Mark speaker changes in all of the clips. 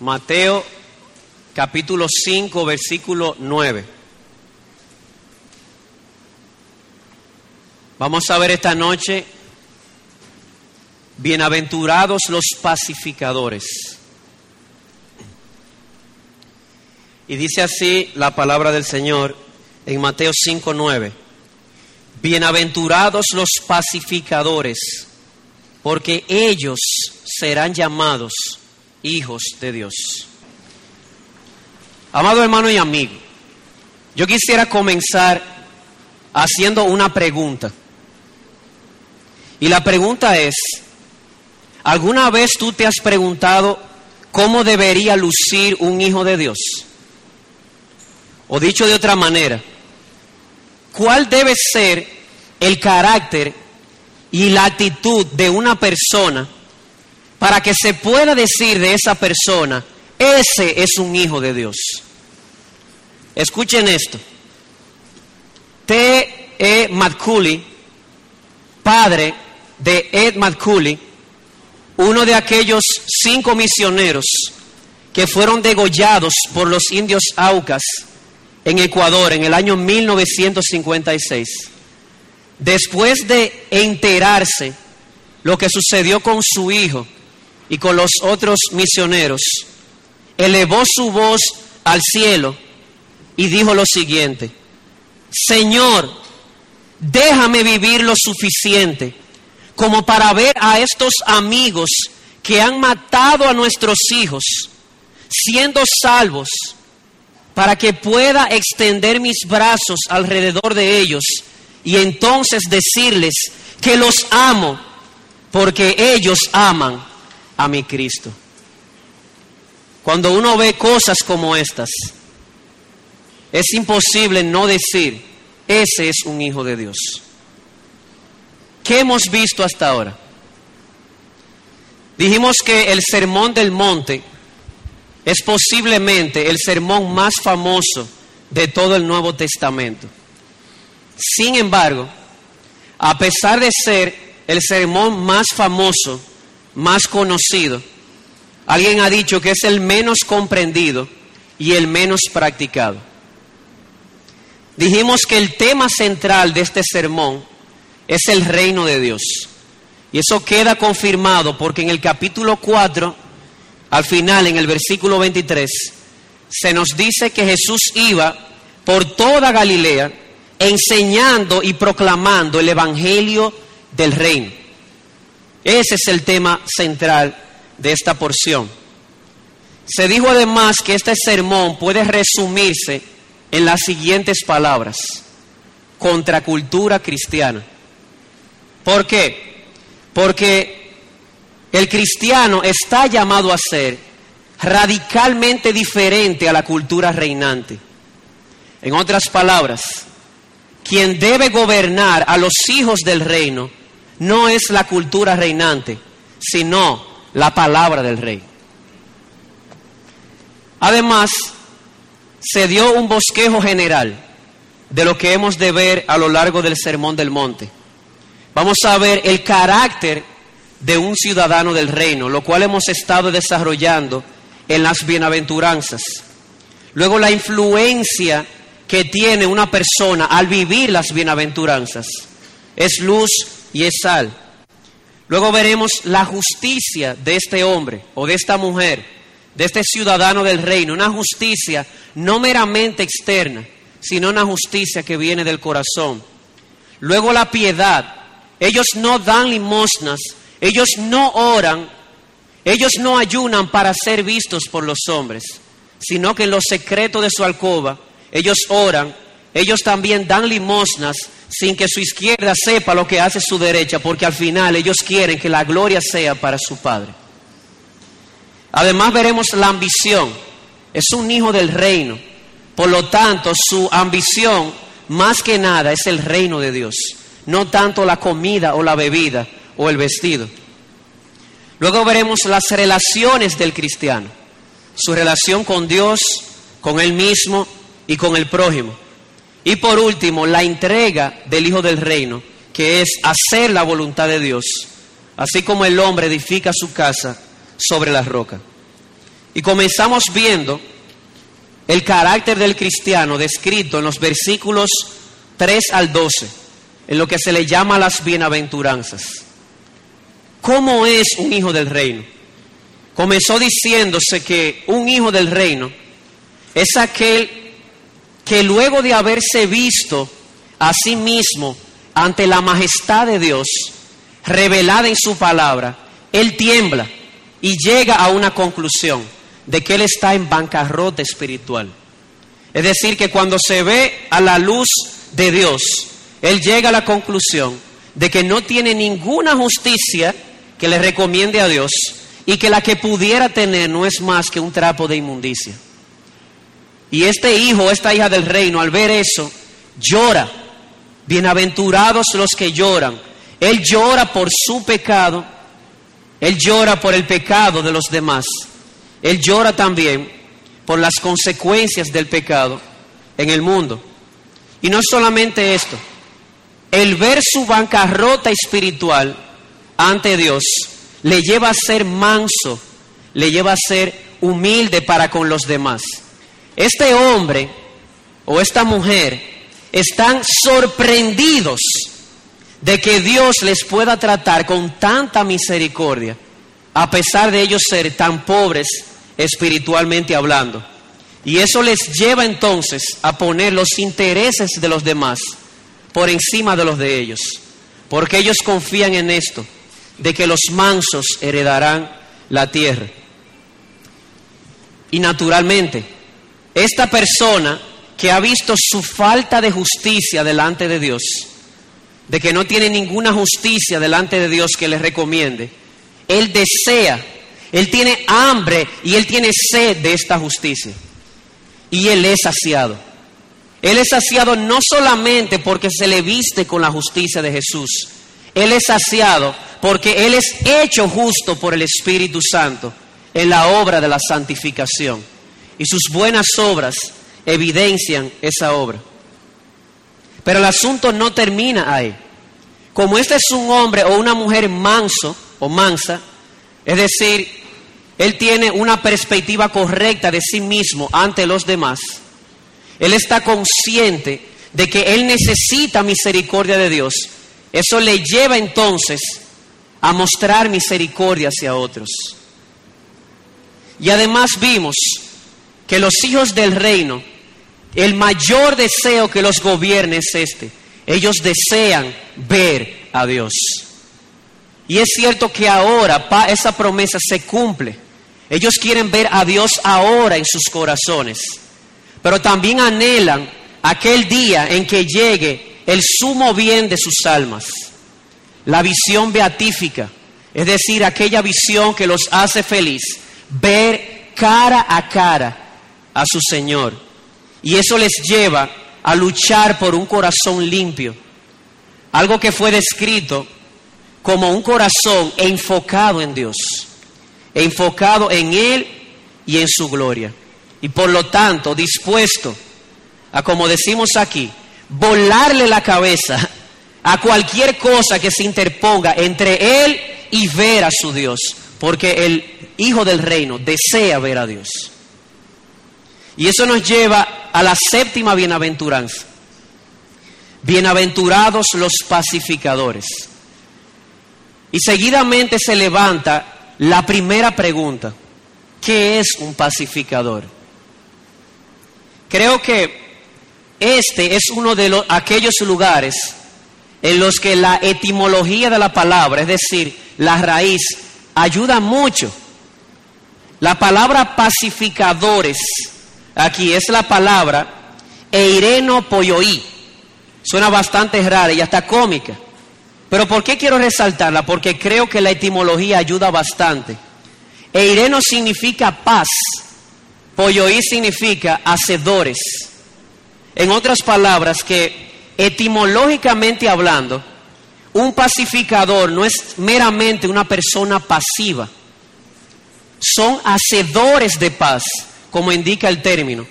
Speaker 1: Mateo capítulo 5, versículo 9. Vamos a ver esta noche, bienaventurados los pacificadores. Y dice así la palabra del Señor en Mateo 5, 9. Bienaventurados los pacificadores, porque ellos serán llamados hijos de Dios. Amado hermano y amigo, yo quisiera comenzar haciendo una pregunta. Y la pregunta es, ¿alguna vez tú te has preguntado cómo debería lucir un hijo de Dios? O dicho de otra manera, ¿cuál debe ser el carácter y la actitud de una persona para que se pueda decir de esa persona, ese es un hijo de Dios. Escuchen esto. T. E. McCulley, padre de Ed McCulley, uno de aquellos cinco misioneros que fueron degollados por los indios Aucas en Ecuador en el año 1956. Después de enterarse lo que sucedió con su hijo, y con los otros misioneros, elevó su voz al cielo y dijo lo siguiente, Señor, déjame vivir lo suficiente como para ver a estos amigos que han matado a nuestros hijos, siendo salvos, para que pueda extender mis brazos alrededor de ellos y entonces decirles que los amo porque ellos aman a mi Cristo. Cuando uno ve cosas como estas, es imposible no decir, ese es un hijo de Dios. ¿Qué hemos visto hasta ahora? Dijimos que el sermón del monte es posiblemente el sermón más famoso de todo el Nuevo Testamento. Sin embargo, a pesar de ser el sermón más famoso, más conocido. Alguien ha dicho que es el menos comprendido y el menos practicado. Dijimos que el tema central de este sermón es el reino de Dios. Y eso queda confirmado porque en el capítulo 4, al final, en el versículo 23, se nos dice que Jesús iba por toda Galilea enseñando y proclamando el Evangelio del reino. Ese es el tema central de esta porción. Se dijo además que este sermón puede resumirse en las siguientes palabras. Contracultura cristiana. ¿Por qué? Porque el cristiano está llamado a ser radicalmente diferente a la cultura reinante. En otras palabras, quien debe gobernar a los hijos del reino no es la cultura reinante, sino la palabra del rey. Además, se dio un bosquejo general de lo que hemos de ver a lo largo del Sermón del Monte. Vamos a ver el carácter de un ciudadano del reino, lo cual hemos estado desarrollando en las bienaventuranzas. Luego la influencia que tiene una persona al vivir las bienaventuranzas. Es luz, y es sal. Luego veremos la justicia de este hombre o de esta mujer, de este ciudadano del reino, una justicia no meramente externa, sino una justicia que viene del corazón. Luego la piedad. Ellos no dan limosnas, ellos no oran, ellos no ayunan para ser vistos por los hombres, sino que en los secretos de su alcoba ellos oran, ellos también dan limosnas sin que su izquierda sepa lo que hace su derecha, porque al final ellos quieren que la gloria sea para su Padre. Además veremos la ambición. Es un hijo del reino. Por lo tanto, su ambición más que nada es el reino de Dios, no tanto la comida o la bebida o el vestido. Luego veremos las relaciones del cristiano, su relación con Dios, con él mismo y con el prójimo. Y por último, la entrega del Hijo del Reino, que es hacer la voluntad de Dios, así como el hombre edifica su casa sobre la roca. Y comenzamos viendo el carácter del cristiano descrito en los versículos 3 al 12, en lo que se le llama las bienaventuranzas. ¿Cómo es un hijo del reino? Comenzó diciéndose que un hijo del reino es aquel que luego de haberse visto a sí mismo ante la majestad de Dios, revelada en su palabra, él tiembla y llega a una conclusión de que él está en bancarrota espiritual. Es decir, que cuando se ve a la luz de Dios, él llega a la conclusión de que no tiene ninguna justicia que le recomiende a Dios y que la que pudiera tener no es más que un trapo de inmundicia. Y este hijo, esta hija del reino, al ver eso, llora. Bienaventurados los que lloran. Él llora por su pecado, él llora por el pecado de los demás, él llora también por las consecuencias del pecado en el mundo. Y no solamente esto, el ver su bancarrota espiritual ante Dios le lleva a ser manso, le lleva a ser humilde para con los demás. Este hombre o esta mujer están sorprendidos de que Dios les pueda tratar con tanta misericordia, a pesar de ellos ser tan pobres espiritualmente hablando. Y eso les lleva entonces a poner los intereses de los demás por encima de los de ellos, porque ellos confían en esto, de que los mansos heredarán la tierra. Y naturalmente, esta persona que ha visto su falta de justicia delante de Dios, de que no tiene ninguna justicia delante de Dios que le recomiende, él desea, él tiene hambre y él tiene sed de esta justicia. Y él es saciado. Él es saciado no solamente porque se le viste con la justicia de Jesús, él es saciado porque él es hecho justo por el Espíritu Santo en la obra de la santificación. Y sus buenas obras evidencian esa obra. Pero el asunto no termina ahí. Como este es un hombre o una mujer manso o mansa, es decir, él tiene una perspectiva correcta de sí mismo ante los demás, él está consciente de que él necesita misericordia de Dios. Eso le lleva entonces a mostrar misericordia hacia otros. Y además vimos que los hijos del reino, el mayor deseo que los gobierne es este. Ellos desean ver a Dios. Y es cierto que ahora esa promesa se cumple. Ellos quieren ver a Dios ahora en sus corazones. Pero también anhelan aquel día en que llegue el sumo bien de sus almas. La visión beatífica, es decir, aquella visión que los hace feliz, ver cara a cara a su Señor. Y eso les lleva a luchar por un corazón limpio. Algo que fue descrito como un corazón enfocado en Dios, enfocado en Él y en su gloria. Y por lo tanto dispuesto a, como decimos aquí, volarle la cabeza a cualquier cosa que se interponga entre Él y ver a su Dios, porque el Hijo del Reino desea ver a Dios. Y eso nos lleva a la séptima bienaventuranza. Bienaventurados los pacificadores. Y seguidamente se levanta la primera pregunta. ¿Qué es un pacificador? Creo que este es uno de los, aquellos lugares en los que la etimología de la palabra, es decir, la raíz, ayuda mucho. La palabra pacificadores aquí es la palabra eireno poyoí. Suena bastante rara y hasta cómica. Pero ¿por qué quiero resaltarla? Porque creo que la etimología ayuda bastante. Eireno significa paz. Poyoí significa hacedores. En otras palabras, que etimológicamente hablando, un pacificador no es meramente una persona pasiva. Son hacedores de paz como indica el término.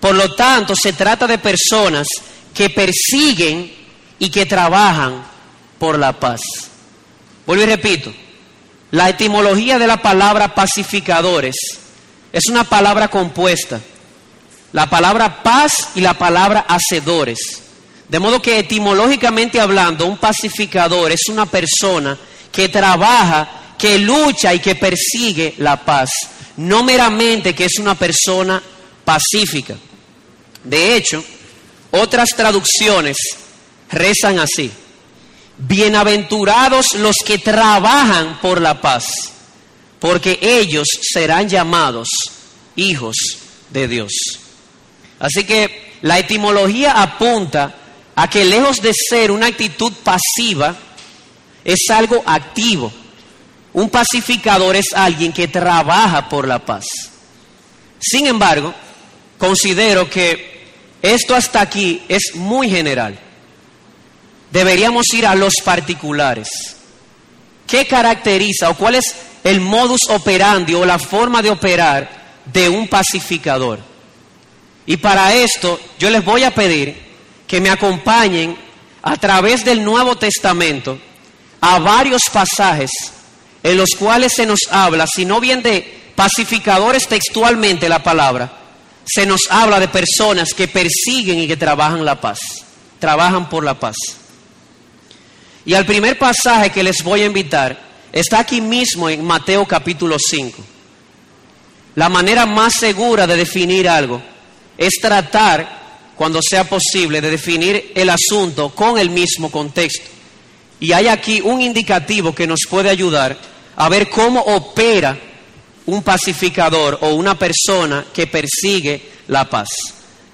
Speaker 1: Por lo tanto, se trata de personas que persiguen y que trabajan por la paz. Vuelvo y repito, la etimología de la palabra pacificadores es una palabra compuesta. La palabra paz y la palabra hacedores. De modo que etimológicamente hablando, un pacificador es una persona que trabaja, que lucha y que persigue la paz. No meramente que es una persona pacífica. De hecho, otras traducciones rezan así. Bienaventurados los que trabajan por la paz, porque ellos serán llamados hijos de Dios. Así que la etimología apunta a que lejos de ser una actitud pasiva, es algo activo. Un pacificador es alguien que trabaja por la paz. Sin embargo, considero que esto hasta aquí es muy general deberíamos ir a los particulares. ¿Qué caracteriza o cuál es el modus operandi o la forma de operar de un pacificador? Y para esto yo les voy a pedir que me acompañen a través del Nuevo Testamento a varios pasajes en los cuales se nos habla, si no bien de pacificadores textualmente la palabra, se nos habla de personas que persiguen y que trabajan la paz, trabajan por la paz. Y al primer pasaje que les voy a invitar está aquí mismo en Mateo capítulo 5. La manera más segura de definir algo es tratar, cuando sea posible, de definir el asunto con el mismo contexto. Y hay aquí un indicativo que nos puede ayudar a ver cómo opera un pacificador o una persona que persigue la paz.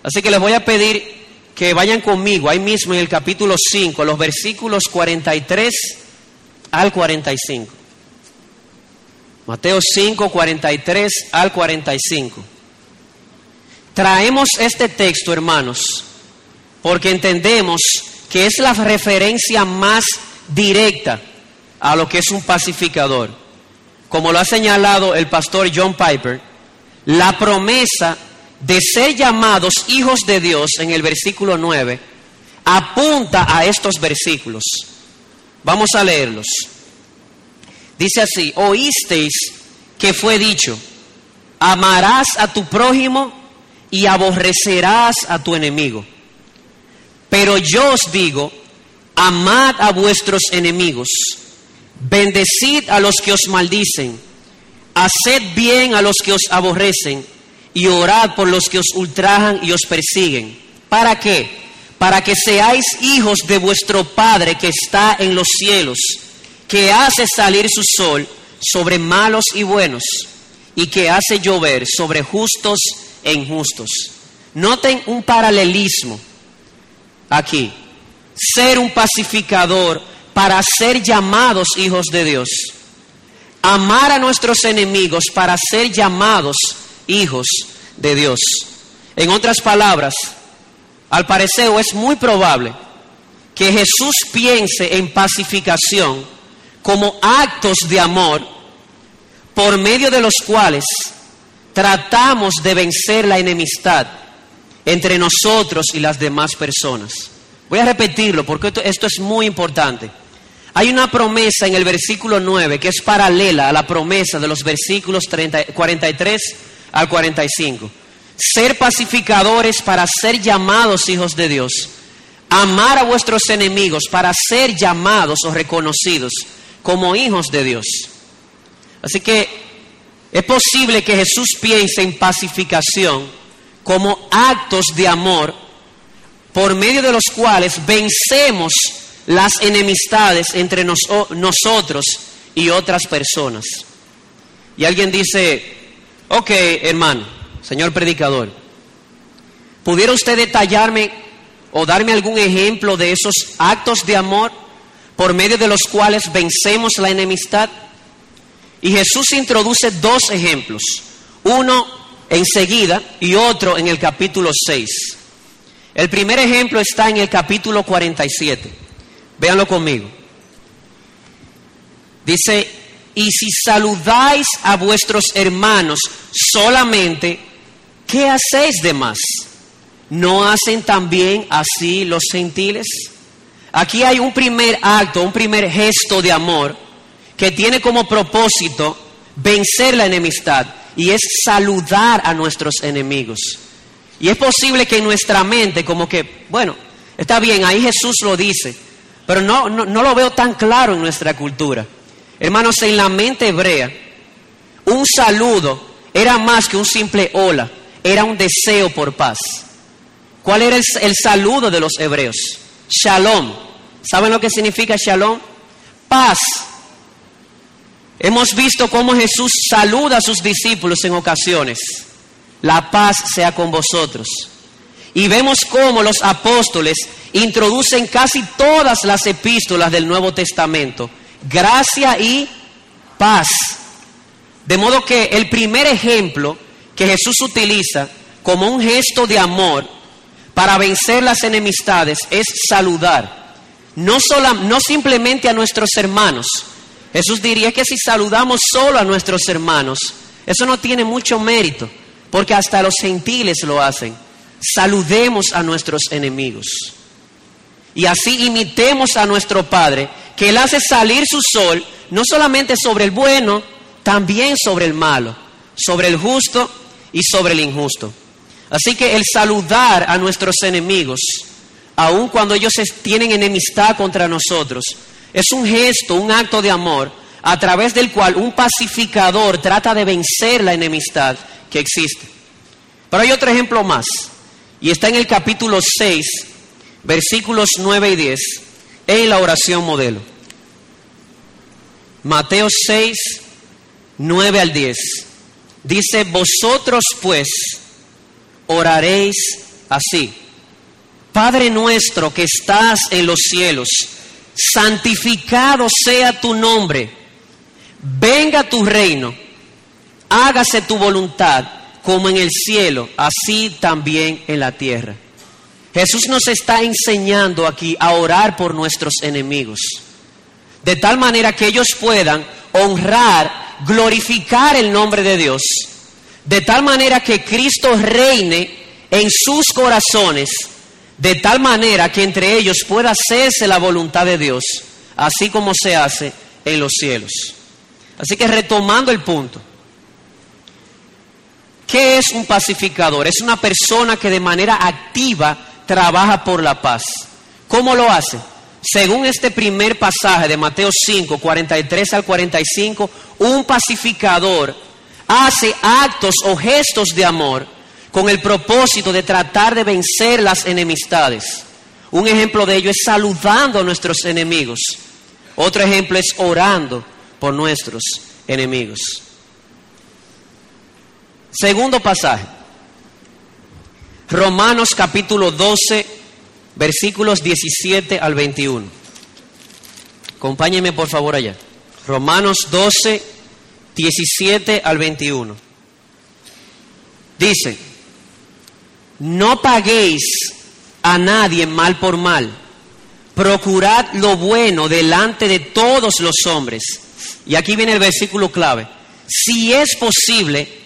Speaker 1: Así que les voy a pedir que vayan conmigo ahí mismo en el capítulo 5, los versículos 43 al 45. Mateo 5, 43 al 45. Traemos este texto, hermanos, porque entendemos que es la referencia más directa a lo que es un pacificador. Como lo ha señalado el pastor John Piper, la promesa de ser llamados hijos de Dios en el versículo 9 apunta a estos versículos. Vamos a leerlos. Dice así, oísteis que fue dicho, amarás a tu prójimo y aborrecerás a tu enemigo. Pero yo os digo, amad a vuestros enemigos, bendecid a los que os maldicen, haced bien a los que os aborrecen y orad por los que os ultrajan y os persiguen. ¿Para qué? Para que seáis hijos de vuestro Padre que está en los cielos, que hace salir su sol sobre malos y buenos, y que hace llover sobre justos e injustos. Noten un paralelismo aquí. Ser un pacificador para ser llamados hijos de Dios. Amar a nuestros enemigos para ser llamados hijos de Dios. En otras palabras, al parecer es muy probable que Jesús piense en pacificación como actos de amor por medio de los cuales tratamos de vencer la enemistad entre nosotros y las demás personas. Voy a repetirlo porque esto, es muy importante. Hay una promesa en el versículo 9 que es paralela a la promesa de los versículos 43 al 45. Ser pacificadores para ser llamados hijos de Dios. Amar a vuestros enemigos para ser llamados o reconocidos como hijos de Dios. Así que es posible que Jesús piense en pacificación como actos de amor por medio de los cuales vencemos las enemistades entre nosotros y otras personas. Y alguien dice, Ok, hermano, señor predicador, ¿pudiera usted detallarme o darme algún ejemplo de esos actos de amor por medio de los cuales vencemos la enemistad? Y Jesús introduce dos ejemplos, uno enseguida y otro en el capítulo 6. El primer ejemplo está en el capítulo 47. Véanlo conmigo. Dice, y si saludáis a vuestros hermanos solamente, ¿qué hacéis de más? ¿No hacen también así los gentiles? Aquí hay un primer acto, un primer gesto de amor que tiene como propósito vencer la enemistad y es saludar a nuestros enemigos. Y es posible que en nuestra mente, como que, bueno, está bien, ahí Jesús lo dice, pero no, no, no lo veo tan claro en nuestra cultura. Hermanos, en la mente hebrea, un saludo era más que un simple hola, era un deseo por paz. ¿Cuál era el, el saludo de los hebreos? Shalom. ¿Saben lo que significa shalom? Paz. Hemos visto cómo Jesús saluda a sus discípulos en ocasiones. La paz sea con vosotros. Y vemos cómo los apóstoles introducen casi todas las epístolas del Nuevo Testamento. Gracia y paz. De modo que el primer ejemplo que Jesús utiliza como un gesto de amor para vencer las enemistades es saludar. No, no simplemente a nuestros hermanos. Jesús diría que si saludamos solo a nuestros hermanos, eso no tiene mucho mérito, porque hasta los gentiles lo hacen. Saludemos a nuestros enemigos. Y así imitemos a nuestro Padre, que Él hace salir su sol no solamente sobre el bueno, también sobre el malo, sobre el justo y sobre el injusto. Así que el saludar a nuestros enemigos, aun cuando ellos tienen enemistad contra nosotros, es un gesto, un acto de amor a través del cual un pacificador trata de vencer la enemistad que existe. Pero hay otro ejemplo más, y está en el capítulo 6, versículos 9 y 10, en la oración modelo. Mateo 6, 9 al 10. Dice, vosotros pues oraréis así. Padre nuestro que estás en los cielos, santificado sea tu nombre, venga tu reino, hágase tu voluntad como en el cielo, así también en la tierra. Jesús nos está enseñando aquí a orar por nuestros enemigos, de tal manera que ellos puedan honrar glorificar el nombre de Dios, de tal manera que Cristo reine en sus corazones, de tal manera que entre ellos pueda hacerse la voluntad de Dios, así como se hace en los cielos. Así que retomando el punto, ¿qué es un pacificador? Es una persona que de manera activa trabaja por la paz. ¿Cómo lo hace? Según este primer pasaje de Mateo 5, 43 al 45, un pacificador hace actos o gestos de amor con el propósito de tratar de vencer las enemistades. Un ejemplo de ello es saludando a nuestros enemigos. Otro ejemplo es orando por nuestros enemigos. Segundo pasaje. Romanos capítulo 12, versículos 17 al 21. Acompáñenme por favor allá. Romanos 12, 17 al 21. Dice, no paguéis a nadie mal por mal, procurad lo bueno delante de todos los hombres. Y aquí viene el versículo clave. Si es posible,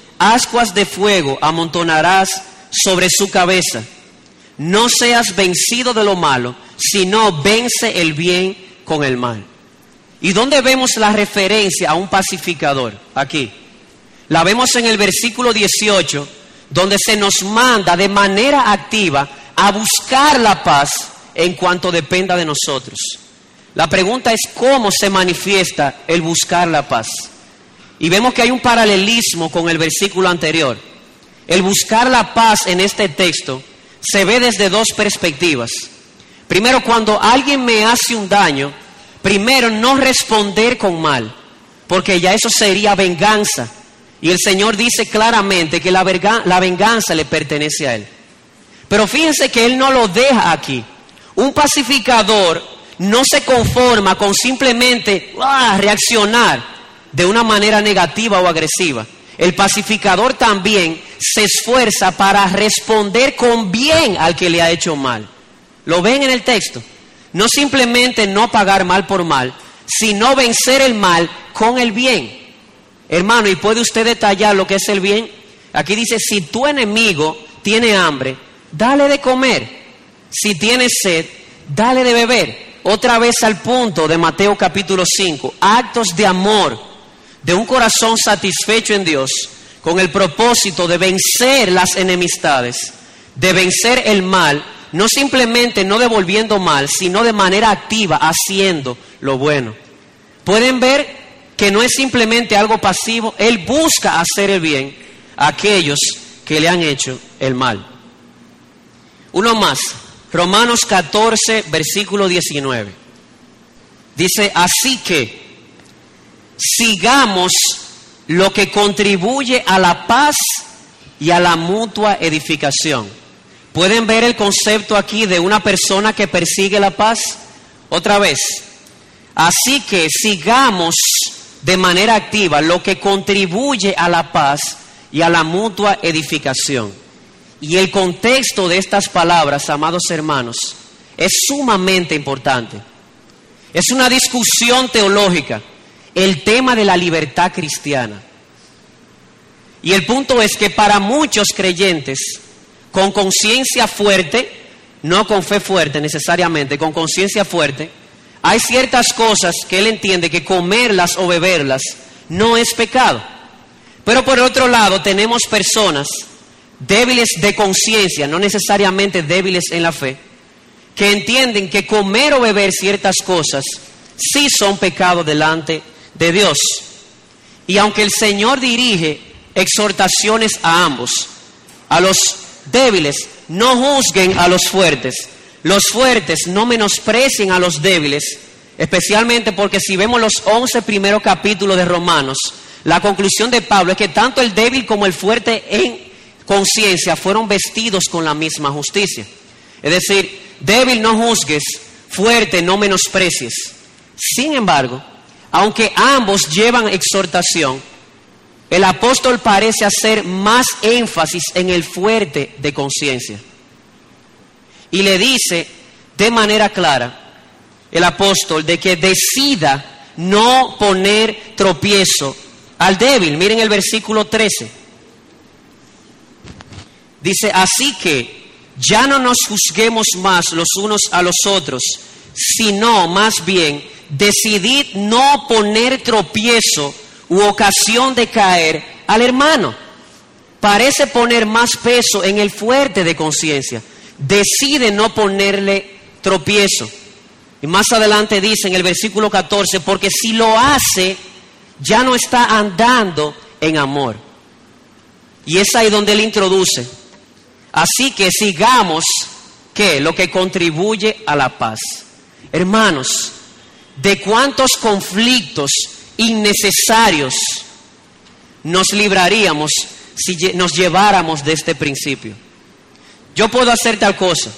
Speaker 1: ascuas de fuego amontonarás sobre su cabeza. No seas vencido de lo malo, sino vence el bien con el mal. ¿Y dónde vemos la referencia a un pacificador? Aquí. La vemos en el versículo 18, donde se nos manda de manera activa a buscar la paz en cuanto dependa de nosotros. La pregunta es cómo se manifiesta el buscar la paz. Y vemos que hay un paralelismo con el versículo anterior. El buscar la paz en este texto se ve desde dos perspectivas. Primero, cuando alguien me hace un daño, primero no responder con mal, porque ya eso sería venganza. Y el Señor dice claramente que la, venganza le pertenece a Él. Pero fíjense que Él no lo deja aquí. Un pacificador no se conforma con simplemente ah, reaccionar de una manera negativa o agresiva. el pacificador también se esfuerza para responder con bien al que le ha hecho mal. ¿Lo ven en el texto? No simplemente no pagar mal por mal, sino vencer el mal con el bien. Hermano, ¿y puede usted detallar lo que es el bien? Aquí dice, si tu enemigo tiene hambre, dale de comer. Si tiene sed, dale de beber. Otra vez al punto de Mateo capítulo 5, actos de amor, de un corazón satisfecho en Dios, con el propósito de vencer las enemistades, de vencer el mal, no simplemente no devolviendo mal, sino de manera activa, haciendo lo bueno. Pueden ver que no es simplemente algo pasivo, Él busca hacer el bien a aquellos que le han hecho el mal. Uno más, Romanos 14, versículo 19. Dice, así que sigamos lo que contribuye a la paz y a la mutua edificación. ¿Pueden ver el concepto aquí de una persona que persigue la paz? Otra vez. Así que sigamos de manera activa lo que contribuye a la paz y a la mutua edificación. Y el contexto de estas palabras, amados hermanos, es sumamente importante. Es una discusión teológica, el tema de la libertad cristiana. Y el punto es que para muchos creyentes, con conciencia fuerte, no con fe fuerte necesariamente, con conciencia fuerte, hay ciertas cosas que él entiende que comerlas o beberlas no es pecado. Pero por otro lado tenemos personas débiles de conciencia, no necesariamente débiles en la fe, que entienden que comer o beber ciertas cosas sí son pecados delante de Dios. Y aunque el Señor dirige exhortaciones a ambos, a los débiles, no juzguen a los fuertes, los fuertes no menosprecien a los débiles, especialmente porque si vemos los 11 primeros capítulos de Romanos, la conclusión de Pablo es que tanto el débil como el fuerte en conciencia fueron vestidos con la misma justicia. Es decir, débil no juzgues, fuerte no menosprecies. Sin embargo, aunque ambos llevan exhortación, el apóstol parece hacer más énfasis en el fuerte de conciencia. Y le dice de manera clara el apóstol de que decida no poner tropiezo al débil. Miren el versículo 13. Dice, así que ya no nos juzguemos más los unos a los otros, sino más bien decidid no poner tropiezo u ocasión de caer al hermano. Parece poner más peso en el fuerte de conciencia. Decide no ponerle tropiezo. Y más adelante dice en el versículo 14, porque si lo hace, ya no está andando en amor. Y es ahí donde él introduce. Así que sigamos que lo que contribuye a la paz. Hermanos, de cuántos conflictos innecesarios nos libraríamos si nos lleváramos de este principio. Yo puedo hacer tal cosa.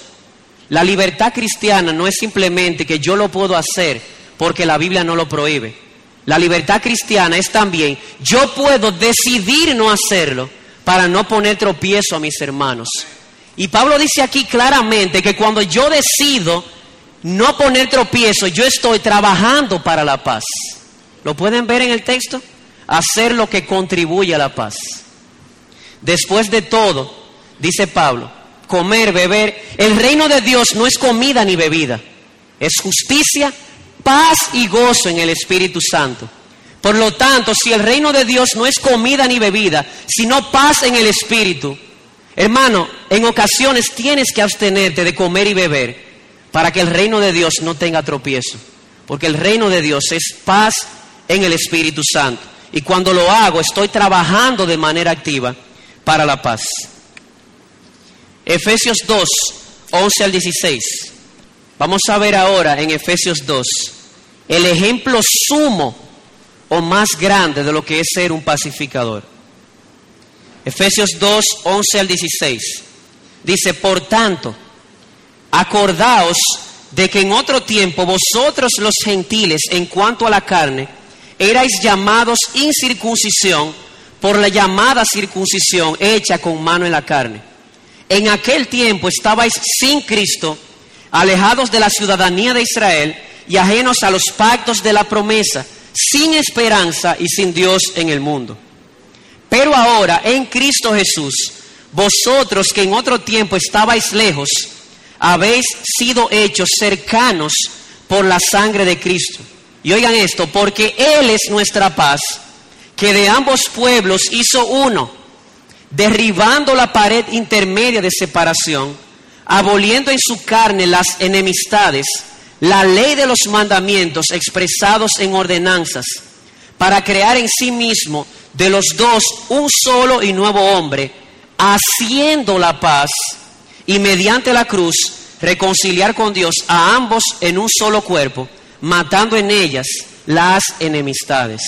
Speaker 1: La libertad cristiana no es simplemente que yo lo puedo hacer porque la Biblia no lo prohíbe. La libertad cristiana es también, yo puedo decidir no hacerlo para no poner tropiezo a mis hermanos. Y Pablo dice aquí claramente que cuando yo decido no poner tropiezo, yo estoy trabajando para la paz. ¿Lo pueden ver en el texto? Hacer lo que contribuye a la paz. Después de todo, dice Pablo, comer, beber, el reino de Dios no es comida ni bebida, es justicia, paz y gozo en el Espíritu Santo. Por lo tanto, si el reino de Dios no es comida ni bebida, sino paz en el Espíritu, hermano, en ocasiones tienes que abstenerte de comer y beber para que el reino de Dios no tenga tropiezo. Porque el reino de Dios es paz en el Espíritu Santo. Y cuando lo hago, estoy trabajando de manera activa para la paz. Efesios 2, 11 al 16. Vamos a ver ahora en Efesios 2 el ejemplo sumo o más grande de lo que es ser un pacificador. Efesios 2, 11 al 16. Dice, por tanto, acordaos de que en otro tiempo vosotros los gentiles, en cuanto a la carne, erais llamados incircuncisión por la llamada circuncisión hecha con mano en la carne. En aquel tiempo estabais sin Cristo, alejados de la ciudadanía de Israel y ajenos a los pactos de la promesa, sin esperanza y sin Dios en el mundo. Pero ahora, en Cristo Jesús, vosotros que en otro tiempo estabais lejos, habéis sido hechos cercanos por la sangre de Cristo. Y oigan esto, porque Él es nuestra paz que de ambos pueblos hizo uno, derribando la pared intermedia de separación, aboliendo en su carne las enemistades, la ley de los mandamientos expresados en ordenanzas, para crear en sí mismo de los dos un solo y nuevo hombre, haciendo la paz y mediante la cruz reconciliar con Dios a ambos en un solo cuerpo, matando en ellas las enemistades.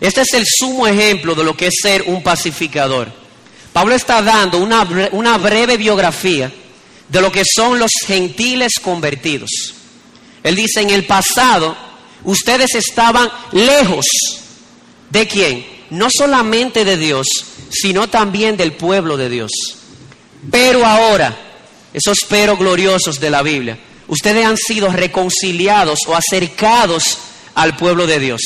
Speaker 1: Este es el sumo ejemplo de lo que es ser un pacificador. Pablo está dando una, una breve biografía de lo que son los gentiles convertidos. Él dice, en el pasado ustedes estaban lejos de quién? No solamente de Dios, sino también del pueblo de Dios. Pero ahora, esos pero gloriosos de la Biblia, ustedes han sido reconciliados o acercados al pueblo de Dios.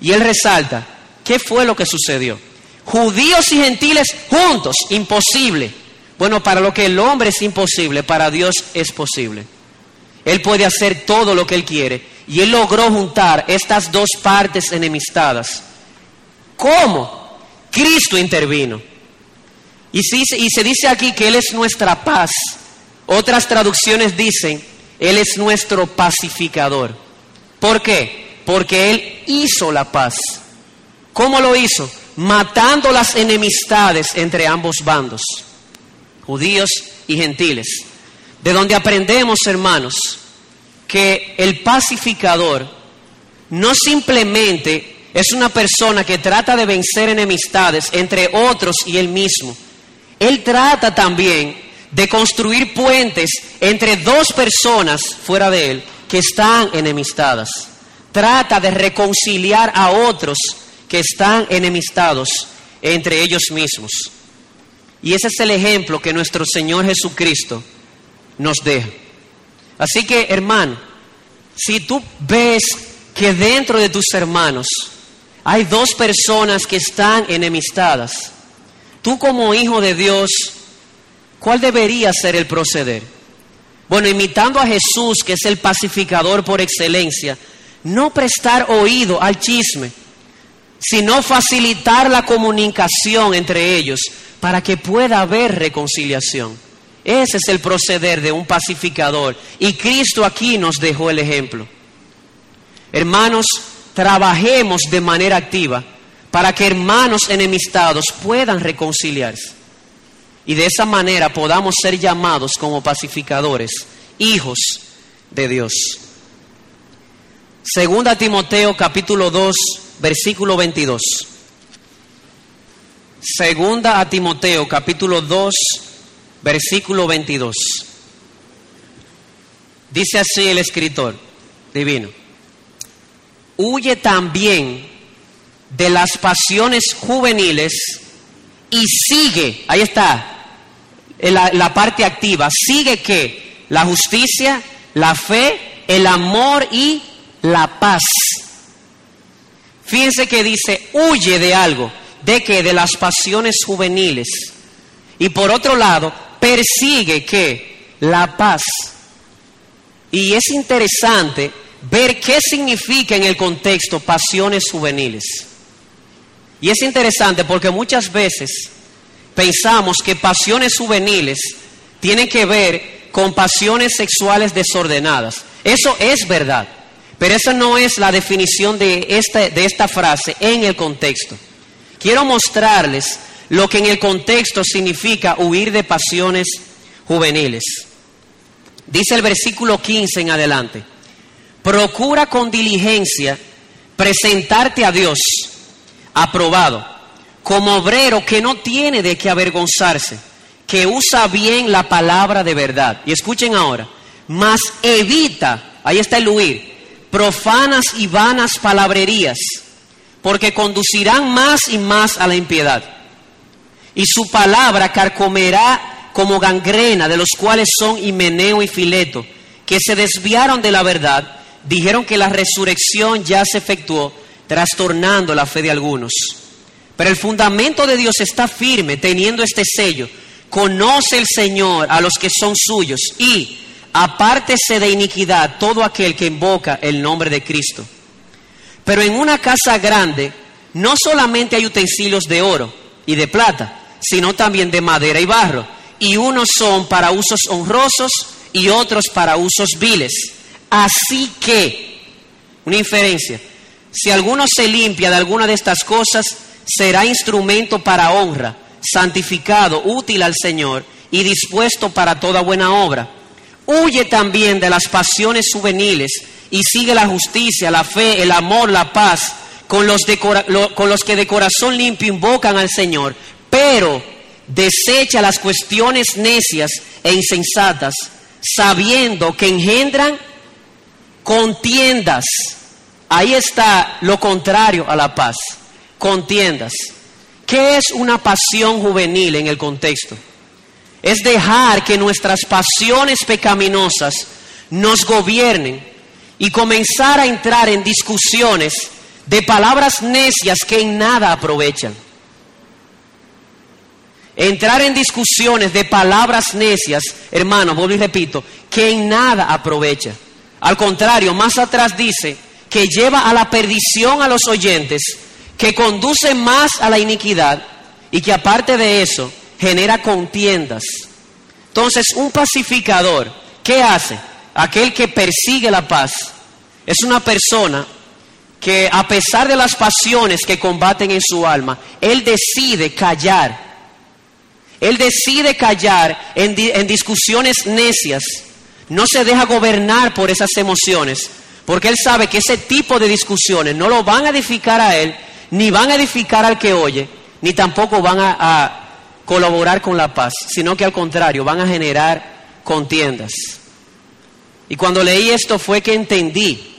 Speaker 1: Y él resalta, ¿qué fue lo que sucedió? Judíos y gentiles juntos, imposible. Bueno, para lo que el hombre es imposible, para Dios es posible. Él puede hacer todo lo que él quiere. Y él logró juntar estas dos partes enemistadas. ¿Cómo? Cristo intervino. Y, y se dice aquí que Él es nuestra paz. Otras traducciones dicen, Él es nuestro pacificador. ¿Por qué? porque Él hizo la paz. ¿Cómo lo hizo? Matando las enemistades entre ambos bandos, judíos y gentiles. De donde aprendemos, hermanos, que el pacificador no simplemente es una persona que trata de vencer enemistades entre otros y él mismo. Él trata también de construir puentes entre dos personas fuera de él que están enemistadas trata de reconciliar a otros que están enemistados entre ellos mismos. Y ese es el ejemplo que nuestro Señor Jesucristo nos deja. Así que, hermano, si tú ves que dentro de tus hermanos hay dos personas que están enemistadas, tú como hijo de Dios, ¿cuál debería ser el proceder? Bueno, imitando a Jesús, que es el pacificador por excelencia, no prestar oído al chisme, sino facilitar la comunicación entre ellos para que pueda haber reconciliación. Ese es el proceder de un pacificador. Y Cristo aquí nos dejó el ejemplo. Hermanos, trabajemos de manera activa para que hermanos enemistados puedan reconciliarse. Y de esa manera podamos ser llamados como pacificadores, hijos de Dios. Segunda Timoteo capítulo 2, versículo 22. Segunda a Timoteo capítulo 2, versículo 22. Dice así el escritor divino. Huye también de las pasiones juveniles y sigue, ahí está, la, la parte activa, sigue que la justicia, la fe, el amor y la paz. Fíjense que dice, huye de algo, de que de las pasiones juveniles. Y por otro lado, persigue que la paz. Y es interesante ver qué significa en el contexto pasiones juveniles. Y es interesante porque muchas veces pensamos que pasiones juveniles tienen que ver con pasiones sexuales desordenadas. Eso es verdad. Pero esa no es la definición de esta, de esta frase en el contexto. Quiero mostrarles lo que en el contexto significa huir de pasiones juveniles. Dice el versículo 15 en adelante. Procura con diligencia presentarte a Dios aprobado, como obrero que no tiene de qué avergonzarse, que usa bien la palabra de verdad. Y escuchen ahora, mas evita, ahí está el huir, profanas y vanas palabrerías, porque conducirán más y más a la impiedad. Y su palabra carcomerá como gangrena, de los cuales son Himeneo y Fileto, que se desviaron de la verdad, dijeron que la resurrección ya se efectuó, trastornando la fe de algunos. Pero el fundamento de Dios está firme, teniendo este sello. Conoce el Señor a los que son suyos y apártese de iniquidad todo aquel que invoca el nombre de Cristo. Pero en una casa grande no solamente hay utensilios de oro y de plata, sino también de madera y barro. Y unos son para usos honrosos y otros para usos viles. Así que, una inferencia, si alguno se limpia de alguna de estas cosas, será instrumento para honra, santificado, útil al Señor y dispuesto para toda buena obra. Huye también de las pasiones juveniles y sigue la justicia, la fe, el amor, la paz, con los, con los que de corazón limpio invocan al Señor. Pero desecha las cuestiones necias e insensatas, sabiendo que engendran contiendas. Ahí está lo contrario a la paz, contiendas. ¿Qué es una pasión juvenil en el contexto? Es dejar que nuestras pasiones pecaminosas nos gobiernen y comenzar a entrar en discusiones de palabras necias que en nada aprovechan. Entrar en discusiones de palabras necias, hermanos, vuelvo y repito, que en nada aprovecha. Al contrario, más atrás dice que lleva a la perdición a los oyentes, que conduce más a la iniquidad y que aparte de eso genera contiendas. Entonces, un pacificador, ¿qué hace? Aquel que persigue la paz, es una persona que a pesar de las pasiones que combaten en su alma, él decide callar él decide callar en, discusiones necias. No se deja gobernar por esas emociones, porque él sabe que ese tipo de discusiones no lo van a edificar a él, ni van a edificar al que oye, ni tampoco van a, colaborar con la paz, sino que al contrario, van a generar contiendas. Y cuando leí esto fue que entendí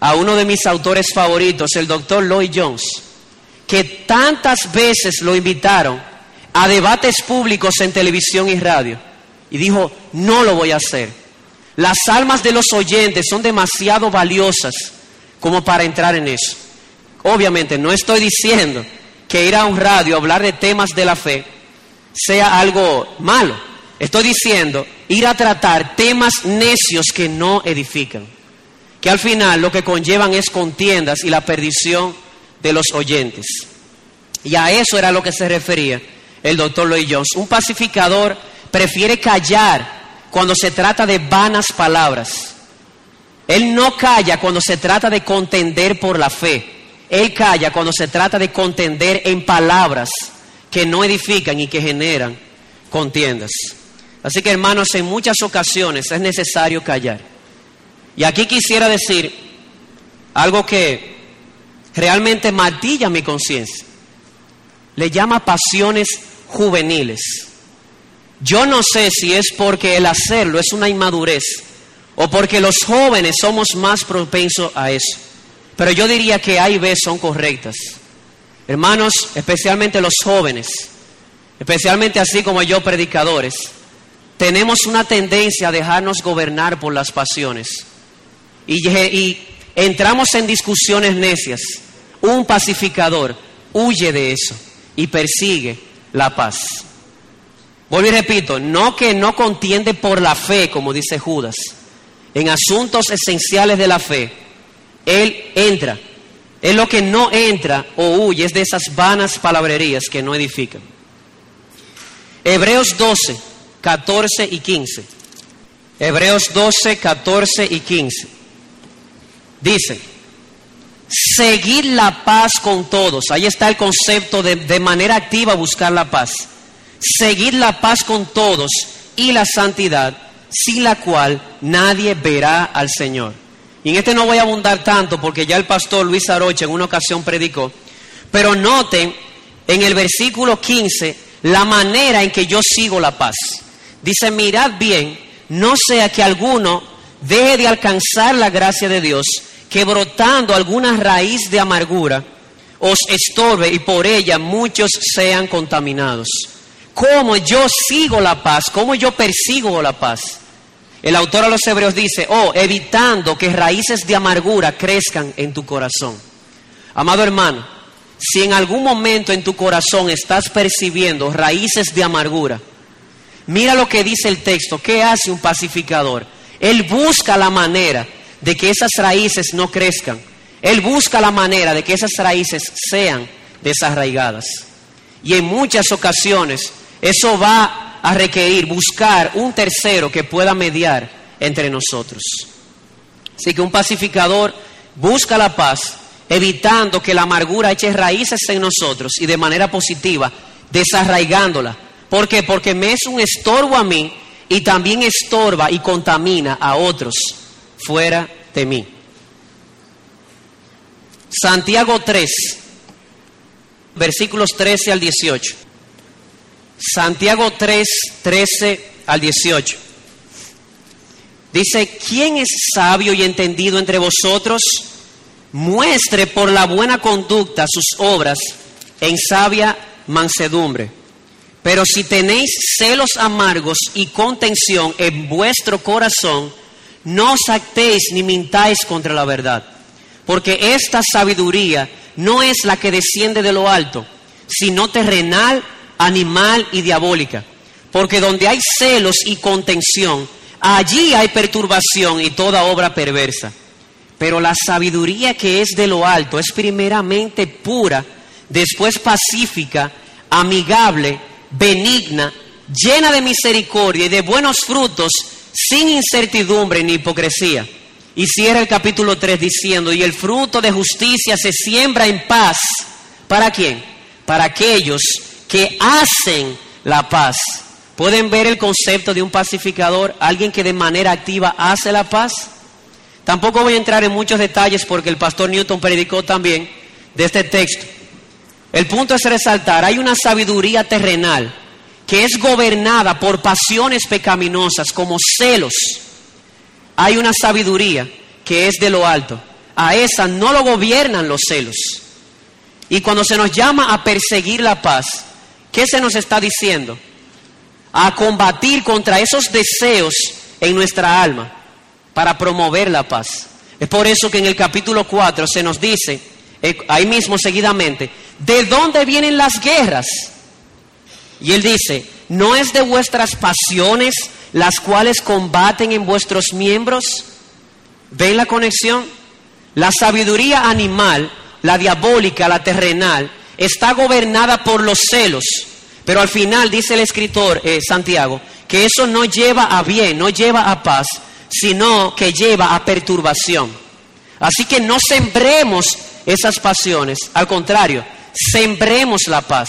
Speaker 1: a uno de mis autores favoritos, el doctor Lloyd Jones, que tantas veces lo invitaron a debates públicos en televisión y radio. Y dijo, no lo voy a hacer. Las almas de los oyentes son demasiado valiosas como para entrar en eso. Obviamente, no estoy diciendo que ir a un radio a hablar de temas de la fe sea algo malo. Estoy diciendo ir a tratar temas necios que no edifican, que al final lo que conllevan es contiendas y la perdición de los oyentes. Y a eso era lo que se refería el doctor Lloyd Jones. Un pacificador prefiere callar cuando se trata de vanas palabras. Él no calla cuando se trata de contender por la fe. Él calla cuando se trata de contender en palabras que no edifican y que generan contiendas. Así que hermanos, en muchas ocasiones es necesario callar. Y aquí quisiera decir algo que realmente martilla mi conciencia. Le llama pasiones juveniles. Yo no sé si es porque el hacerlo es una inmadurez o porque los jóvenes somos más propensos a eso. Pero yo diría que A y B son correctas. Hermanos, especialmente los jóvenes, especialmente así como yo, predicadores, tenemos una tendencia a dejarnos gobernar por las pasiones. Y, y entramos en discusiones necias. Un pacificador huye de eso y persigue la paz. Vuelvo y repito, no que no contiende por la fe, como dice Judas, en asuntos esenciales de la fe, él entra. Es lo que no entra o huye, es de esas vanas palabrerías que no edifican. Hebreos 12, 14 y 15. Hebreos 12, 14 y 15. Dice, seguir la paz con todos. Ahí está el concepto de, de manera activa buscar la paz. Seguir la paz con todos y la santidad, sin la cual nadie verá al Señor. Y en este no voy a abundar tanto porque ya el pastor Luis Arocha en una ocasión predicó. Pero noten en el versículo 15 la manera en que yo sigo la paz. Dice, mirad bien, no sea que alguno deje de alcanzar la gracia de Dios que brotando alguna raíz de amargura os estorbe y por ella muchos sean contaminados. ¿Cómo yo sigo la paz? ¿Cómo yo persigo la paz? El autor a los hebreos dice, oh, evitando que raíces de amargura crezcan en tu corazón. Amado hermano, si en algún momento en tu corazón estás percibiendo raíces de amargura, mira lo que dice el texto. ¿Qué hace un pacificador? Él busca la manera de que esas raíces no crezcan. Él busca la manera de que esas raíces sean desarraigadas. Y en muchas ocasiones eso va a requerir buscar un tercero que pueda mediar entre nosotros. Así que un pacificador busca la paz, evitando que la amargura eche raíces en nosotros y de manera positiva, desarraigándola. ¿Por qué? Porque me es un estorbo a mí y también estorba y contamina a otros fuera de mí. Santiago 3, versículos 13 al 18. Santiago 3, 13 al 18. Dice, ¿quién es sabio y entendido entre vosotros? Muestre por la buena conducta sus obras en sabia mansedumbre. Pero si tenéis celos amargos y contención en vuestro corazón, no os actéis ni mintáis contra la verdad. Porque esta sabiduría no es la que desciende de lo alto, sino terrenal animal y diabólica. Porque donde hay celos y contención, allí hay perturbación y toda obra perversa. Pero la sabiduría que es de lo alto es primeramente pura, después pacífica, amigable, benigna, llena de misericordia y de buenos frutos, sin incertidumbre ni hipocresía. Y cierra el capítulo 3 diciendo, y el fruto de justicia se siembra en paz. ¿Para quién? Para aquellos que hacen la paz. ¿Pueden ver el concepto de un pacificador? Alguien que de manera activa hace la paz. Tampoco voy a entrar en muchos detalles porque el pastor Newton predicó también de este texto. El punto es resaltar, hay una sabiduría terrenal que es gobernada por pasiones pecaminosas como celos. Hay una sabiduría que es de lo alto. A esa no lo gobiernan los celos. Y cuando se nos llama a perseguir la paz, ¿Qué se nos está diciendo? A combatir contra esos deseos en nuestra alma para promover la paz. Es por eso que en el capítulo 4 se nos dice, eh, ahí mismo seguidamente, ¿de dónde vienen las guerras? Y él dice, ¿no es de vuestras pasiones las cuales combaten en vuestros miembros? ¿Ven la conexión? La sabiduría animal, la diabólica, la terrenal, está gobernada por los celos. Pero al final dice el escritor eh, Santiago que eso no lleva a bien, no lleva a paz, sino que lleva a perturbación. Así que no sembremos esas pasiones, al contrario, sembremos la paz.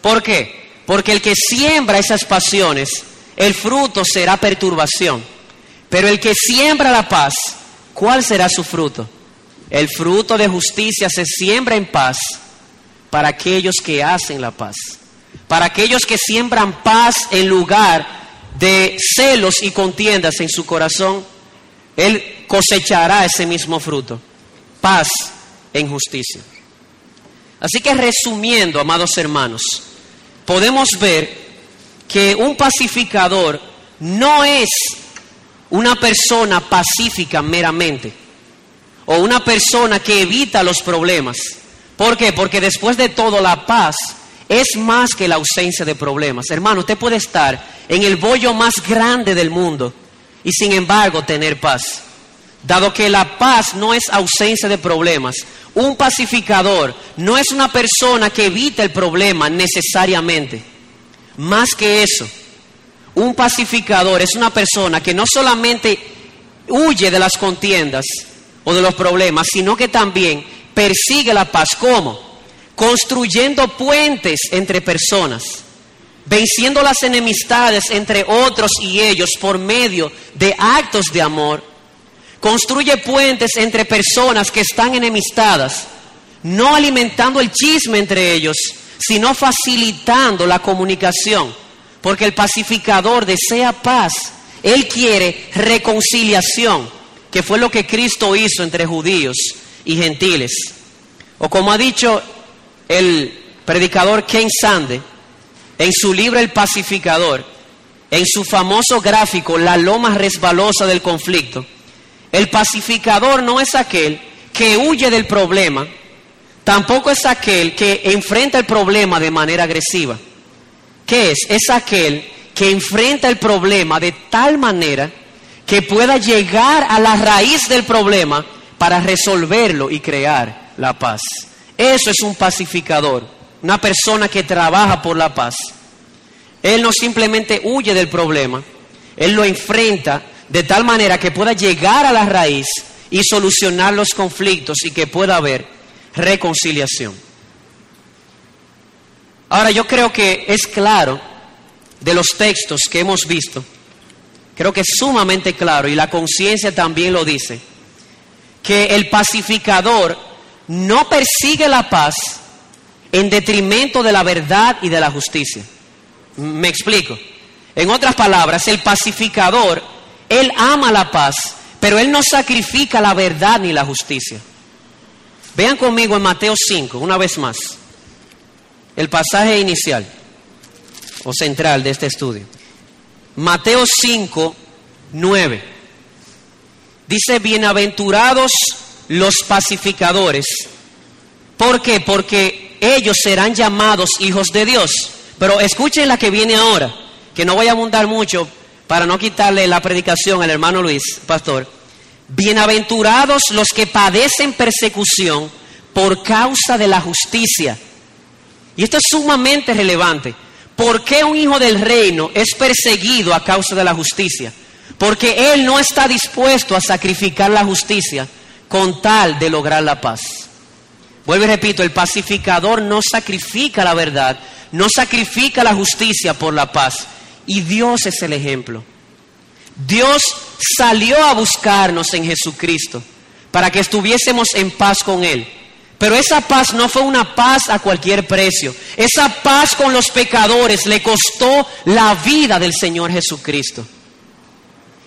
Speaker 1: ¿Por qué? Porque el que siembra esas pasiones, el fruto será perturbación. Pero el que siembra la paz, ¿cuál será su fruto? El fruto de justicia se siembra en paz para aquellos que hacen la paz, para aquellos que siembran paz en lugar de celos y contiendas en su corazón, Él cosechará ese mismo fruto, paz en justicia. Así que resumiendo, amados hermanos, podemos ver que un pacificador no es una persona pacífica meramente, o una persona que evita los problemas, ¿Por qué? Porque después de todo la paz es más que la ausencia de problemas. Hermano, usted puede estar en el bollo más grande del mundo y sin embargo tener paz. Dado que la paz no es ausencia de problemas, un pacificador no es una persona que evita el problema necesariamente. Más que eso, un pacificador es una persona que no solamente huye de las contiendas o de los problemas, sino que también persigue la paz. ¿Cómo? Construyendo puentes entre personas, venciendo las enemistades entre otros y ellos por medio de actos de amor. Construye puentes entre personas que están enemistadas, no alimentando el chisme entre ellos, sino facilitando la comunicación, porque el pacificador desea paz, él quiere reconciliación, que fue lo que Cristo hizo entre judíos y gentiles. O como ha dicho el predicador Ken Sande, en su libro El Pacificador, en su famoso gráfico La loma resbalosa del conflicto, el pacificador no es aquel que huye del problema, tampoco es aquel que enfrenta el problema de manera agresiva. ¿Qué es? Es aquel que enfrenta el problema de tal manera que pueda llegar a la raíz del problema para resolverlo y crear la paz. Eso es un pacificador, una persona que trabaja por la paz. Él no simplemente huye del problema, él lo enfrenta de tal manera que pueda llegar a la raíz y solucionar los conflictos y que pueda haber reconciliación. Ahora yo creo que es claro de los textos que hemos visto, creo que es sumamente claro y la conciencia también lo dice, que el pacificador no persigue la paz en detrimento de la verdad y de la justicia. Me explico. En otras palabras, el pacificador, él ama la paz, pero él no sacrifica la verdad ni la justicia. Vean conmigo en Mateo 5, una vez más, el pasaje inicial o central de este estudio. Mateo 5, 9. Dice, bienaventurados los pacificadores. ¿Por qué? Porque ellos serán llamados hijos de Dios. Pero escuchen la que viene ahora, que no voy a abundar mucho para no quitarle la predicación al hermano Luis, pastor. Bienaventurados los que padecen persecución por causa de la justicia. Y esto es sumamente relevante. ¿Por qué un hijo del reino es perseguido a causa de la justicia? Porque él no está dispuesto a sacrificar la justicia con tal de lograr la paz. Vuelvo y repito, el pacificador no sacrifica la verdad, no sacrifica la justicia por la paz. Y Dios es el ejemplo. Dios salió a buscarnos en Jesucristo para que estuviésemos en paz con Él. Pero esa paz no fue una paz a cualquier precio. Esa paz con los pecadores le costó la vida del Señor Jesucristo.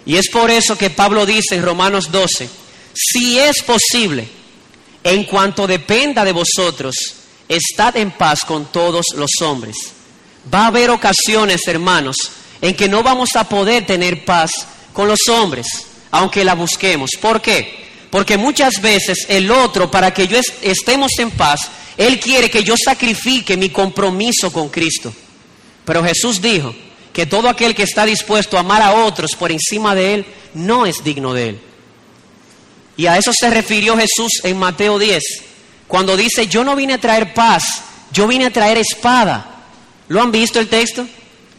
Speaker 1: Y es por eso que Pablo dice en Romanos 12, si es posible, en cuanto dependa de vosotros, estad en paz con todos los hombres. Va a haber ocasiones, hermanos, en que no vamos a poder tener paz con los hombres, aunque la busquemos. ¿Por qué? Porque muchas veces el otro, para que yo estemos en paz, él quiere que yo sacrifique mi compromiso con Cristo. Pero Jesús dijo que todo aquel que está dispuesto a amar a otros por encima de él, no es digno de él. Y a eso se refirió Jesús en Mateo 10, cuando dice, yo no vine a traer paz, yo vine a traer espada. ¿Lo han visto el texto?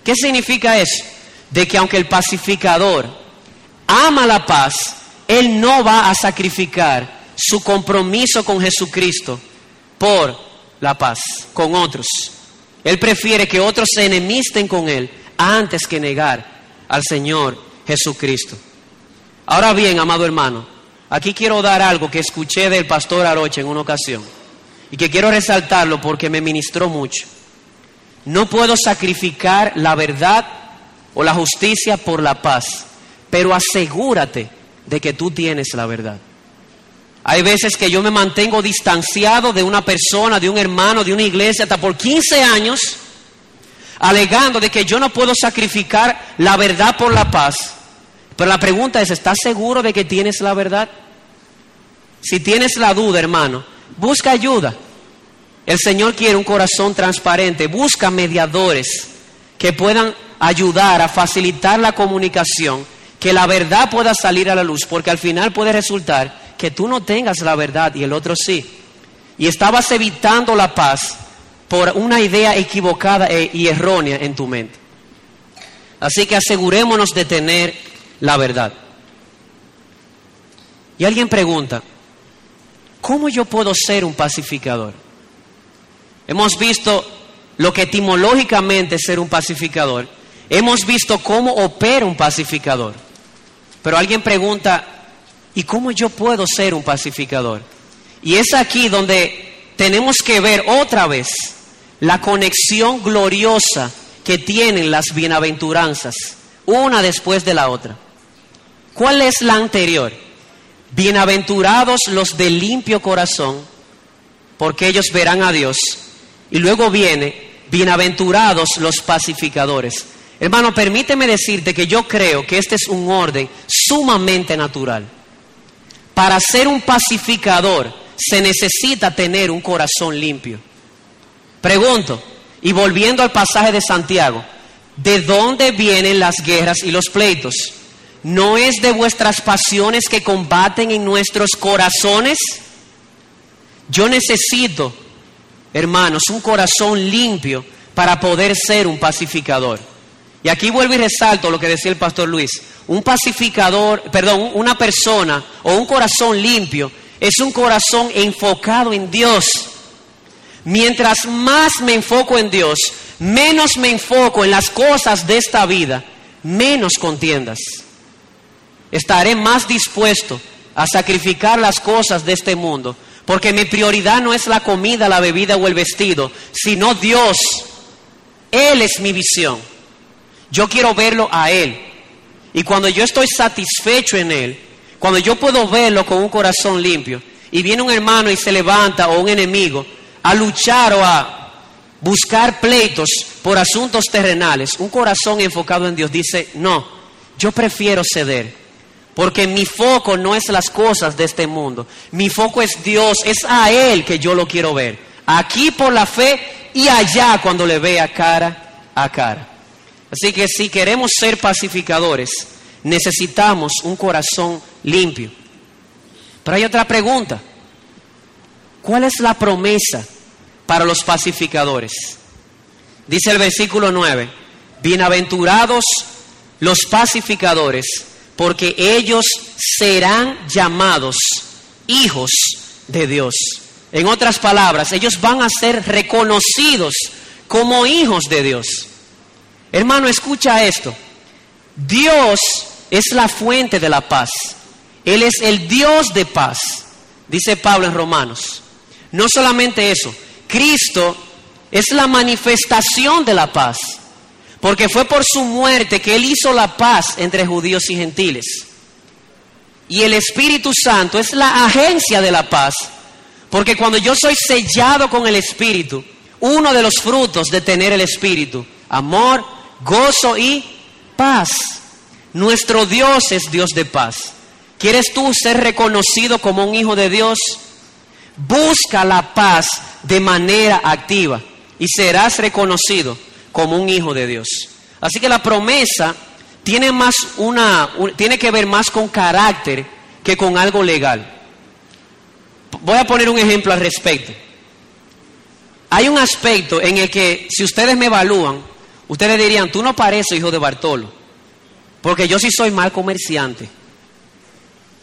Speaker 1: ¿Qué significa eso? De que aunque el pacificador ama la paz, él no va a sacrificar su compromiso con Jesucristo por la paz con otros. Él prefiere que otros se enemisten con Él antes que negar al Señor Jesucristo. Ahora bien, amado hermano, aquí quiero dar algo que escuché del pastor Aroche en una ocasión y que quiero resaltarlo porque me ministró mucho. No puedo sacrificar la verdad o la justicia por la paz, pero asegúrate de que tú tienes la verdad. Hay veces que yo me mantengo distanciado de una persona, de un hermano, de una iglesia, hasta por 15 años, alegando de que yo no puedo sacrificar la verdad por la paz. Pero la pregunta es, ¿estás seguro de que tienes la verdad? Si tienes la duda, hermano, busca ayuda. El Señor quiere un corazón transparente, busca mediadores que puedan ayudar a facilitar la comunicación que la verdad pueda salir a la luz, porque al final puede resultar que tú no tengas la verdad y el otro sí. Y estabas evitando la paz por una idea equivocada e, y errónea en tu mente. Así que asegurémonos de tener la verdad. Y alguien pregunta, ¿cómo yo puedo ser un pacificador? Hemos visto lo que etimológicamente es ser un pacificador. Hemos visto cómo opera un pacificador. Pero alguien pregunta, ¿y cómo yo puedo ser un pacificador? Y es aquí donde tenemos que ver otra vez la conexión gloriosa que tienen las bienaventuranzas, una después de la otra. ¿Cuál es la anterior? Bienaventurados los de limpio corazón, porque ellos verán a Dios. Y luego viene, bienaventurados los pacificadores. Hermano, permíteme decirte que yo creo que este es un orden sumamente natural. Para ser un pacificador se necesita tener un corazón limpio. Pregunto, y volviendo al pasaje de Santiago, ¿de dónde vienen las guerras y los pleitos? ¿No es de vuestras pasiones que combaten en nuestros corazones? Yo necesito, hermanos, un corazón limpio para poder ser un pacificador. Y aquí vuelvo y resalto lo que decía el pastor Luis. Un pacificador, perdón, una persona o un corazón limpio es un corazón enfocado en Dios. Mientras más me enfoco en Dios, menos me enfoco en las cosas de esta vida, menos contiendas. Estaré más dispuesto a sacrificar las cosas de este mundo, porque mi prioridad no es la comida, la bebida o el vestido, sino Dios. Él es mi visión. Yo quiero verlo a Él. Y cuando yo estoy satisfecho en Él, cuando yo puedo verlo con un corazón limpio, y viene un hermano y se levanta o un enemigo a luchar o a buscar pleitos por asuntos terrenales, un corazón enfocado en Dios dice, no, yo prefiero ceder. Porque mi foco no es las cosas de este mundo. Mi foco es Dios. Es a Él que yo lo quiero ver. Aquí por la fe y allá cuando le vea cara a cara. Así que si queremos ser pacificadores, necesitamos un corazón limpio. Pero hay otra pregunta. ¿Cuál es la promesa para los pacificadores? Dice el versículo 9, bienaventurados los pacificadores, porque ellos serán llamados hijos de Dios. En otras palabras, ellos van a ser reconocidos como hijos de Dios. Hermano, escucha esto. Dios es la fuente de la paz. Él es el Dios de paz, dice Pablo en Romanos. No solamente eso, Cristo es la manifestación de la paz, porque fue por su muerte que Él hizo la paz entre judíos y gentiles. Y el Espíritu Santo es la agencia de la paz, porque cuando yo soy sellado con el Espíritu, uno de los frutos de tener el Espíritu, amor, gozo y paz. Nuestro Dios es Dios de paz. ¿Quieres tú ser reconocido como un hijo de Dios? Busca la paz de manera activa y serás reconocido como un hijo de Dios. Así que la promesa tiene, más una, tiene que ver más con carácter que con algo legal. Voy a poner un ejemplo al respecto. Hay un aspecto en el que si ustedes me evalúan, ustedes dirían, tú no pareces hijo de Bartolo, porque yo sí soy mal comerciante,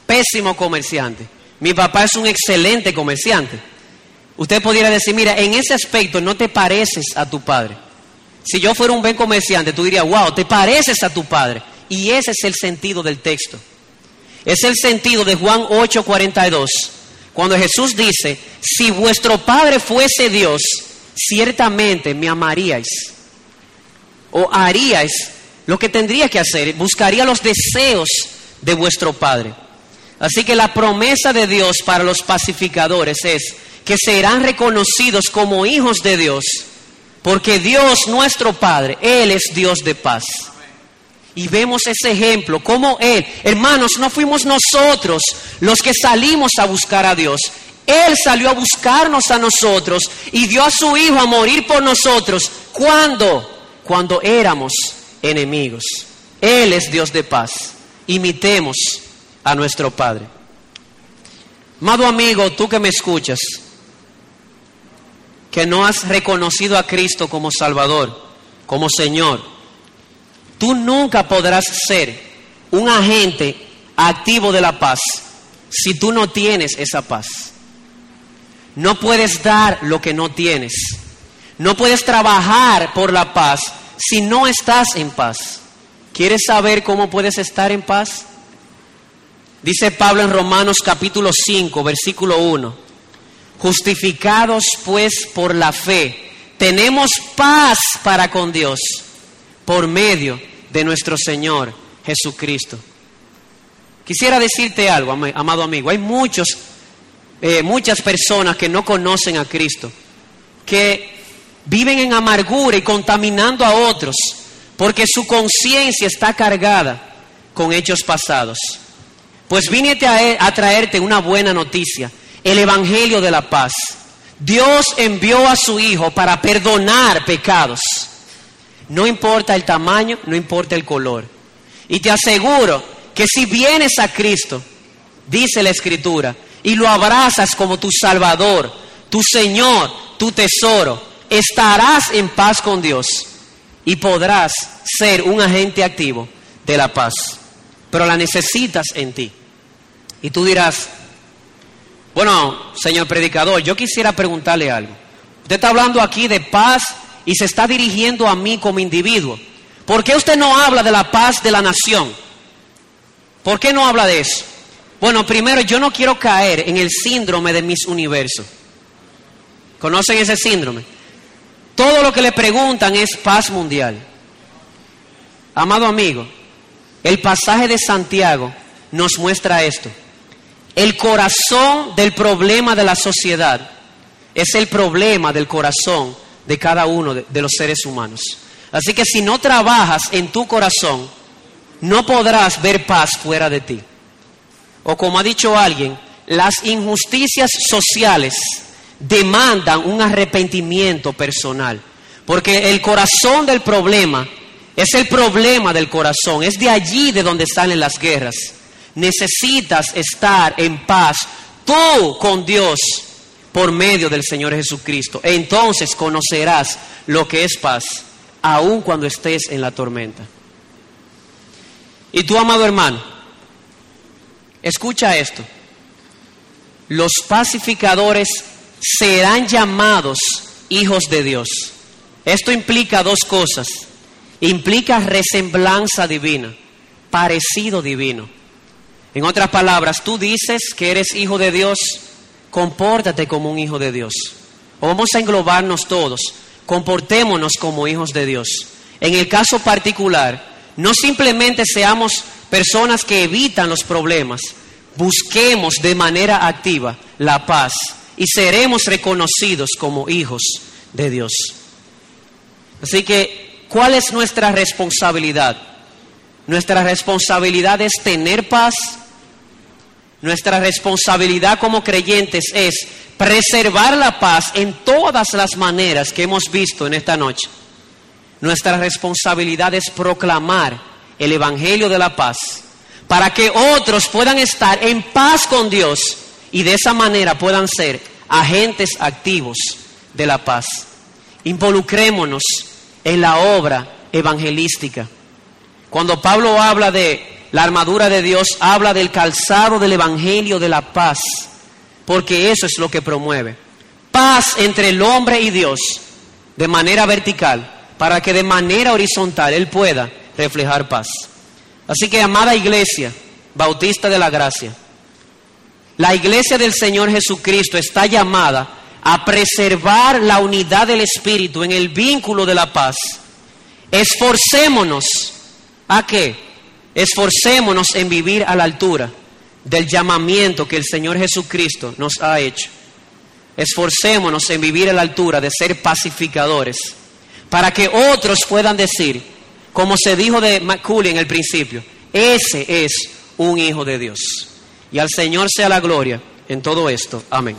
Speaker 1: pésimo comerciante. Mi papá es un excelente comerciante. Usted pudiera decir, mira, en ese aspecto no te pareces a tu padre. Si yo fuera un buen comerciante, tú dirías, wow, te pareces a tu padre. Y ese es el sentido del texto. Es el sentido de Juan 8:42, cuando Jesús dice, si vuestro Padre fuese Dios, ciertamente me amaríais. O haríais lo que tendría que hacer, buscaría los deseos de vuestro Padre. Así que la promesa de Dios para los pacificadores es que serán reconocidos como hijos de Dios, porque Dios nuestro Padre, Él es Dios de paz. Y vemos ese ejemplo, como Él, hermanos, no fuimos nosotros los que salimos a buscar a Dios. Él salió a buscarnos a nosotros y dio a su Hijo a morir por nosotros. ¿Cuándo? Cuando éramos enemigos. Él es Dios de paz. Imitemos a nuestro Padre. Amado amigo, tú que me escuchas, que no has reconocido a Cristo como Salvador, como Señor, tú nunca podrás ser un agente activo de la paz si tú no tienes esa paz. No puedes dar lo que no tienes. No puedes trabajar por la paz si no estás en paz. ¿Quieres saber cómo puedes estar en paz? Dice Pablo en Romanos capítulo 5, versículo 1. Justificados pues por la fe, tenemos paz para con Dios por medio de nuestro Señor Jesucristo. Quisiera decirte algo, amado amigo. Hay muchos, eh, muchas personas que no conocen a Cristo, que viven en amargura y contaminando a otros, porque su conciencia está cargada con hechos pasados. Pues vine a traerte una buena noticia, el Evangelio de la paz. Dios envió a su Hijo para perdonar pecados. No importa el tamaño, no importa el color. Y te aseguro que si vienes a Cristo, dice la Escritura, y lo abrazas como tu Salvador, tu Señor, tu tesoro, estarás en paz con Dios y podrás ser un agente activo de la paz. Pero la necesitas en ti. Y tú dirás, bueno, señor predicador, yo quisiera preguntarle algo. Usted está hablando aquí de paz y se está dirigiendo a mí como individuo. ¿Por qué usted no habla de la paz de la nación? ¿Por qué no habla de eso? Bueno, primero yo no quiero caer en el síndrome de mis universos. ¿Conocen ese síndrome? Todo lo que le preguntan es paz mundial. Amado amigo, el pasaje de Santiago nos muestra esto. El corazón del problema de la sociedad es el problema del corazón de cada uno de, los seres humanos. Así que si no trabajas en tu corazón, no podrás ver paz fuera de ti. O como ha dicho alguien, las injusticias sociales demandan un arrepentimiento personal. Porque el corazón del problema es el problema del corazón. Es de allí de donde salen las guerras necesitas estar en paz tú con Dios por medio del Señor Jesucristo. Entonces conocerás lo que es paz, aun cuando estés en la tormenta. Y tú, amado hermano, escucha esto. Los pacificadores serán llamados hijos de Dios. Esto implica dos cosas. Implica resemblanza divina, parecido divino. En otras palabras, tú dices que eres hijo de Dios, compórtate como un hijo de Dios. Vamos a englobarnos todos, comportémonos como hijos de Dios. En el caso particular, no simplemente seamos personas que evitan los problemas, busquemos de manera activa la paz y seremos reconocidos como hijos de Dios. Así que, ¿cuál es nuestra responsabilidad? Nuestra responsabilidad es tener paz nuestra responsabilidad como creyentes es preservar la paz en todas las maneras que hemos visto en esta noche. Nuestra responsabilidad es proclamar el Evangelio de la paz para que otros puedan estar en paz con Dios y de esa manera puedan ser agentes activos de la paz. Involucrémonos en la obra evangelística. Cuando Pablo habla de la armadura de Dios habla del calzado del Evangelio de la paz, porque eso es lo que promueve. Paz entre el hombre y Dios de manera vertical, para que de manera horizontal Él pueda reflejar paz. Así que, amada iglesia, bautista de la gracia, la iglesia del Señor Jesucristo está llamada a preservar la unidad del Espíritu en el vínculo de la paz. Esforcémonos a qué? Esforcémonos en vivir a la altura del llamamiento que el Señor Jesucristo nos ha hecho. Esforcémonos en vivir a la altura de ser pacificadores, para que otros puedan decir, como se dijo de Macaulay en el principio, ese es un hijo de Dios. Y al Señor sea la gloria en todo esto. Amén.